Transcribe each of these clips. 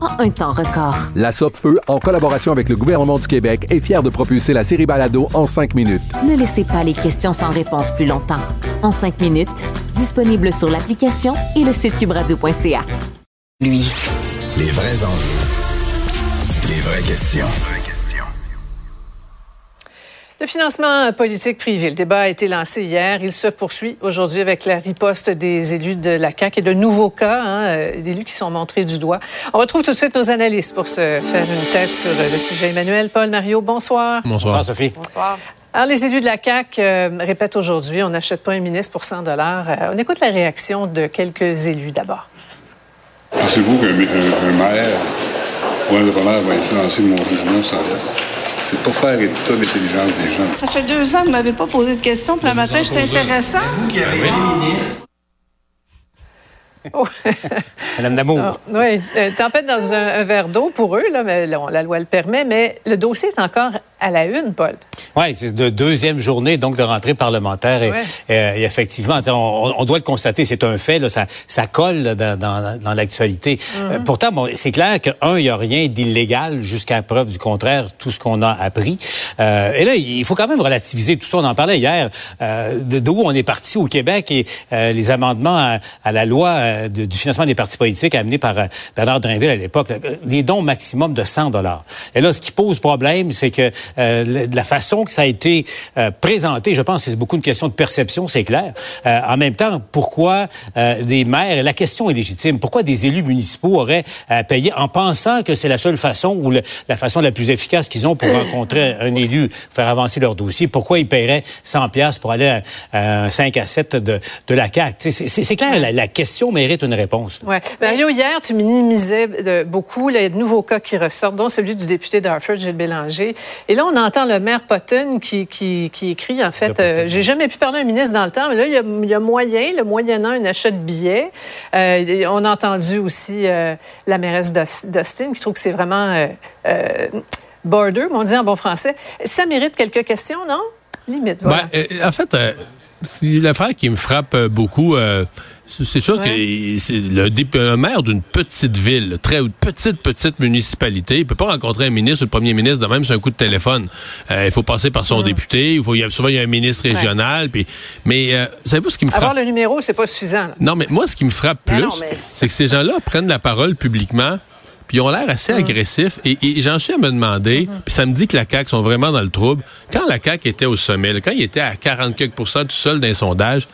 en un temps record. La Feu, en collaboration avec le gouvernement du Québec, est fière de propulser la série Balado en cinq minutes. Ne laissez pas les questions sans réponse plus longtemps. En cinq minutes, disponible sur l'application et le site cubradio.ca. Lui. Les vrais enjeux. Les vraies questions. Le financement politique privé, le débat a été lancé hier. Il se poursuit aujourd'hui avec la riposte des élus de la CAQ et de nouveaux cas hein, euh, d'élus qui sont montrés du doigt. On retrouve tout de suite nos analystes pour se faire une tête sur le sujet. Emmanuel, Paul, Mario, bonsoir. Bonsoir, Sophie. Bonsoir. Alors, les élus de la CAQ euh, répètent aujourd'hui, on n'achète pas un ministre pour 100 dollars. Euh, on écoute la réaction de quelques élus d'abord. Pensez-vous qu'un maire ou un entrepreneur va influencer mon jugement sans reste? C'est pas faire état d'intelligence des gens. Ça fait deux ans que vous m'avez pas posé de questions, puis le matin, j'étais intéressant. Vous qui avez ministres. Madame Damour. Ah, oui, euh, tempête dans un, un verre d'eau pour eux, là, mais la loi le permet, mais le dossier est encore à la une, Paul. Oui, c'est de deuxième journée donc de rentrée parlementaire et, euh, et effectivement, on, on, doit le constater, c'est un fait, là, ça, ça colle là, dans, dans, dans l'actualité. Euh, mhm. pourtant, bon, c'est clair que un, il n'y a rien d'illégal jusqu'à preuve du contraire, tout ce qu'on a appris. Euh, et là, il faut quand même relativiser tout ça. On en parlait hier euh, d'où on est parti au Québec et euh, les amendements à, à la loi de, du financement des partis politiques amenés par Bernard Drinville à l'époque, des dons maximum de 100 dollars. Et là, ce qui pose problème, c'est que euh, la façon que ça a été euh, présenté, je pense, c'est beaucoup une question de perception, c'est clair. Euh, en même temps, pourquoi des maires, la question est légitime, pourquoi des élus municipaux auraient à payer en pensant que c'est la seule façon ou la façon la plus efficace qu'ils ont pour rencontrer un élu, faire avancer leur dossier, pourquoi ils paieraient 100 pièces pour aller à, un 5 à 7 de, de la CAQ? C'est clair, la, question mérite une réponse. Oui. Mario, hier, tu minimisais beaucoup les nouveaux cas qui ressortent, dont celui du député d'Harford, Gilles Bélanger. Et là, on entend le maire Potton qui, qui, qui écrit, en fait, euh, j'ai jamais pu parler à un ministre dans le temps, mais là, il y a, il y a moyen, le moyennant un achat de billets. Euh, on a entendu aussi euh, la mairesse d'Austin qui trouve que c'est vraiment border, on dit en bon français. Ça mérite quelques questions, non? Limite, voilà. Ben, en fait, l'affaire qui me frappe beaucoup c'est sûr que c'est le un maire d'une petite ville, très petite petite municipalité, il peut pas rencontrer un ministre ou le premier ministre de même sur un coup de téléphone. Euh, il faut passer par son député, il faut il y a, souvent il y a un ministre régional puis mais euh, savez-vous ce qui me frappe? Avoir le numéro, c'est pas suffisant. Non, mais moi ce qui me frappe plus, c'est que ces gens-là prennent la parole publiquement puis ils ont l'air assez hum. agressifs. Et, j'en suis à me demander, hum. puis ça me dit que la CAQ sont vraiment dans le trouble. Quand la CAQ était au sommet, quand il était à 40 quelques tout seul d'un sondage,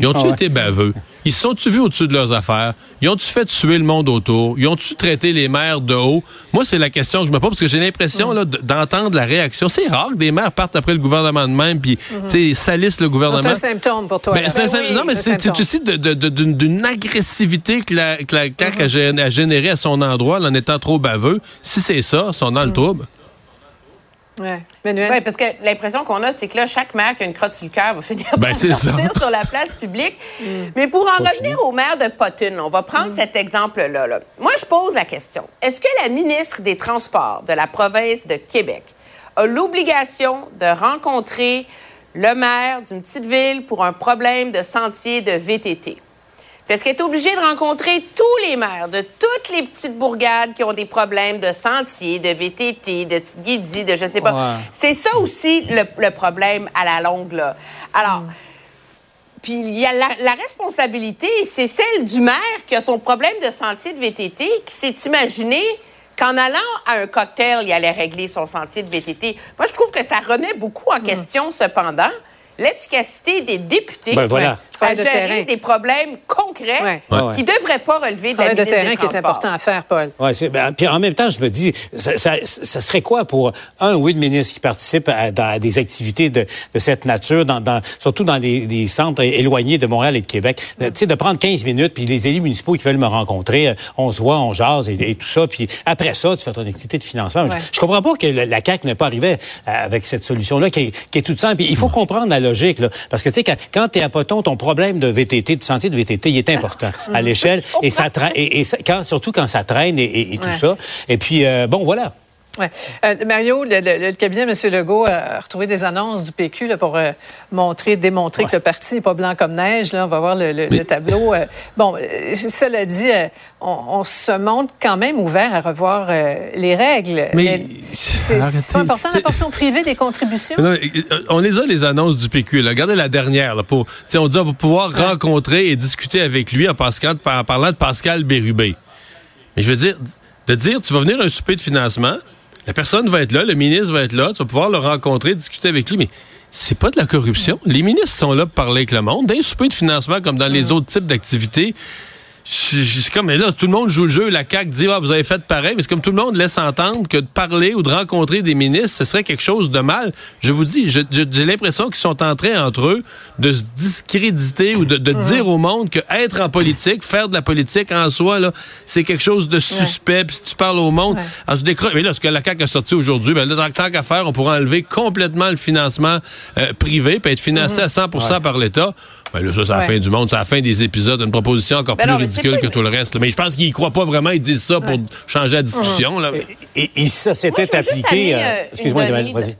ils ont-tu ah été baveux? Ils se sont-tu vus au-dessus de leurs affaires? Ils ont-tu fait tuer le monde autour? Ils ont-tu traité les maires de haut? Moi, c'est la question que je me pose parce que j'ai l'impression là d'entendre la réaction. C'est rare que des maires partent après le gouvernement de même puis mm salissent le gouvernement. C'est un symptôme pour toi. Ben, un non, mais c'est aussi d'une agressivité que la, que la CAQ mm-hmm. a, généré à son endroit en étant trop baveux. Si c'est ça, ils sont dans le mm. trouble. Oui, parce que l'impression qu'on a, c'est que là, chaque maire qui a une crotte sur le cœur va finir ben, par sortir sur la place publique. Mm. Mais pour en revenir au maire de Potton, on va prendre mm. cet exemple-là. Là. Moi, je pose la question. Est-ce que la ministre des Transports de la province de Québec a l'obligation de rencontrer le maire d'une petite ville pour un problème de sentier de VTT? Parce qu'elle est obligée de rencontrer tous les maires de toutes les petites bourgades qui ont des problèmes de sentiers, de VTT, de petites de je sais pas. C'est ça aussi le, problème à la longue, là. Alors, mm. puis il y a la, responsabilité, c'est celle du maire qui a son problème de sentier de VTT, qui s'est imaginé qu'en allant à un cocktail, il allait régler son sentier de VTT. Moi, je trouve que ça remet beaucoup en question, cependant, l'efficacité des députés Ben, voilà. À de gérer terrain. des problèmes concrets Ouais. Ouais. qui ne devraient pas relever de la de terrain des qui est important à faire, Paul. Ouais, c'est, ben, puis en même temps, je me dis, ça, ça, ça serait quoi pour un ou une ministre qui participe à, des activités de, de cette nature, dans, dans- surtout dans des, des centres éloignés de Montréal et de Québec, Euh, tu sais, de prendre 15 minutes, puis les élus municipaux qui veulent me rencontrer, euh, on se voit, on jase et, et tout ça, puis après ça, tu fais ton activité de financement. Ouais. Je, je comprends pas que le- la CAQ n'est pas arrivée euh, avec cette solution-là qui est, qui est toute simple. Puis Il faut comprendre la logique, là, parce que tu sais, quand, quand tu es à Poton, ton problème de VTT, de sentier de VTT, il est important à l'échelle, et ça traîne, et, et ça- quand, surtout quand ça traîne et, et- et tout Ouais. ça. Et puis, euh, bon, voilà. Ouais. Euh, Mario, le, le- le cabinet de M. Legault a retrouvé des annonces du PQ là, pour euh, montrer, démontrer que le parti n'est pas blanc comme neige. Là, on va voir le, le- le tableau. Euh, bon, cela dit, on, on se montre quand même ouvert à revoir les règles. Mais c'est important la portion privée des contributions. Non, on les a, les annonces du PQ. Là. Regardez la dernière. Là, pour, on dit on va pouvoir rencontrer et discuter avec lui en, Pascal- en parlant de Pascal Bérubé. Mais je veux dire, de dire, tu vas venir à un souper de financement, la personne va être là, le ministre va être là, tu vas pouvoir le rencontrer, discuter avec lui, mais c'est pas de la corruption. Les ministres sont là pour parler avec le monde. Dans un souper de financement, comme dans les autres types d'activités, c'est comme, mais là, tout le monde joue le jeu. La CAQ dit, ah, vous avez fait pareil. Mais c'est comme tout le monde laisse entendre que de parler ou de rencontrer des ministres, ce serait quelque chose de mal. Je vous dis, j'ai l'impression qu'ils sont en train, entre eux, de se discréditer ou de, de dire au monde que être en politique, faire de la politique en soi, là, c'est quelque chose de suspect. Puis si tu parles au monde, alors, je décroche. Mais là, ce que la CAQ a sorti aujourd'hui, ben là, tant qu'à faire, on pourra enlever complètement le financement euh, privé, puis être financé à 100% par l'État. Ben là, ça, c'est la Ouais. fin du monde, c'est la fin des épisodes, une proposition encore Ben plus non, ridicule que tout le reste. là. Mais je pense qu'ils croient pas vraiment, ils disent ça pour changer la discussion. Là. Et, ça s'était appliqué... euh, Excuse-moi, vas-y.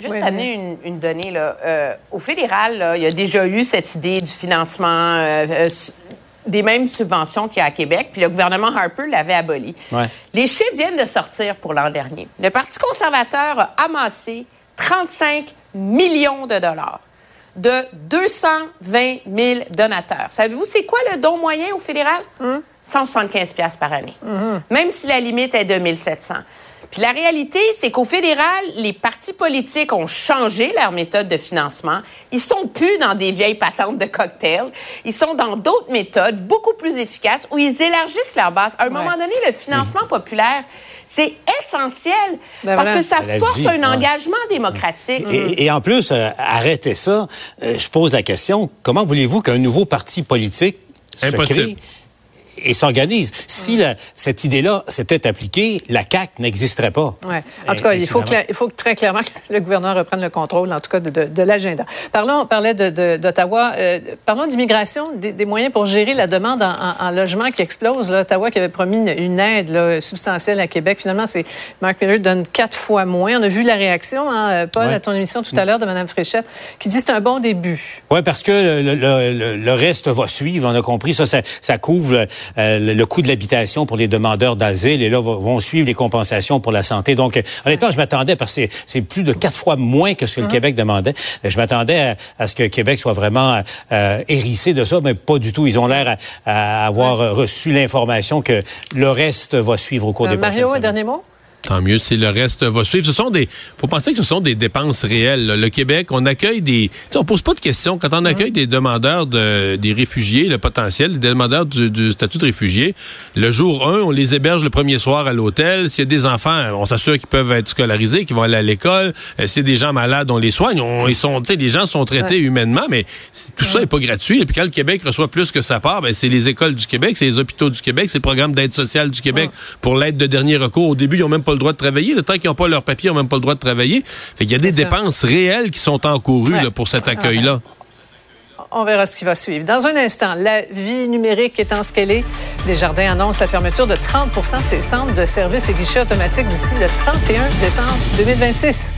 Juste Oui, amener une, une donnée. Là. Euh, au fédéral, là, il y a déjà eu cette idée du financement euh, euh, des mêmes subventions qu'il y a à Québec, puis le gouvernement Harper l'avait aboli. Ouais. Les chiffres viennent de sortir pour l'an dernier. Le Parti conservateur a amassé 35 millions de dollars de 220 000 donateurs. Savez-vous, c'est quoi le don moyen au fédéral? 175 pièces par année. Même si la limite est de 1700. Puis la réalité, c'est qu'au fédéral, les partis politiques ont changé leur méthode de financement. Ils sont plus dans des vieilles patentes de cocktails. Ils sont dans d'autres méthodes beaucoup plus efficaces où ils élargissent leur base. À un moment donné, le financement populaire, c'est essentiel Ben parce voilà. que ça la force vie, un ouais. engagement démocratique. Et, et en plus, euh, arrêtez ça. Euh, je pose la question, comment voulez-vous qu'un nouveau parti politique se crée? Et s'organise? Si la- cette idée-là s'était appliquée, la CAQ n'existerait pas. Ouais. En tout cas, il faut, il très clairement que le gouvernement reprenne le contrôle, en tout cas, de, de- de l'agenda. Parlons, on parlait de- d'Ottawa. Euh, parlons d'immigration, des, des moyens pour gérer la demande en, en- en logement qui explose. Là. Ottawa qui avait promis une, une aide là, substantielle à Québec. Finalement, c'est Mark Miller donne quatre fois moins. On a vu la réaction, hein, Paul, Ouais. à ton émission tout à l'heure de Mme Fréchette, qui dit que c'est un bon début. Oui, parce que le, le- le- le reste va suivre, on a compris. Ça, ça, ça couvre euh, le, le coût de l'habitation pour les demandeurs d'asile et là vont suivre les compensations pour la santé. Donc, euh, honnêtement, je m'attendais, parce que c'est- plus de quatre fois moins que ce que le Québec demandait. Euh, Je m'attendais à, à ce que Québec soit vraiment euh, hérissé de ça, mais pas du tout. Ils ont l'air à, à avoir reçu l'information que le reste va suivre au cours des prochaines Mario, un semaines. dernier mot? Tant mieux si le reste va suivre. Ce sont des, faut penser que ce sont des dépenses réelles. là. Le Québec, on accueille des, on pose pas de questions quand on accueille des demandeurs de, des réfugiés, le potentiel, des demandeurs du, du statut de réfugié. Le jour 1, on les héberge le premier soir à l'hôtel. S'il y a des enfants, on s'assure qu'ils peuvent être scolarisés, qu'ils vont aller à l'école. Euh, S'il y a des gens malades, on les soigne. On, ils sont, tu sais, les gens sont traités humainement, mais tout ça est pas gratuit. Et puis quand le Québec reçoit plus que sa part, ben, c'est les écoles du Québec, c'est les hôpitaux du Québec, c'est le programme d'aide sociale du Québec pour l'aide de dernier recours. Au début, ils ont même pas le droit de travailler. Le temps qu'ils n'ont pas leur papier, ils n'ont même pas le droit de travailler. Fait qu'il y a des ça. dépenses réelles qui sont encourues Ouais. là, pour cet accueil-là. On verra ce qui va suivre. Dans un instant, la vie numérique étant ce qu'elle est, Desjardins annonce la fermeture de 30% de ses centres de services et guichets automatiques d'ici le 31 décembre 2026.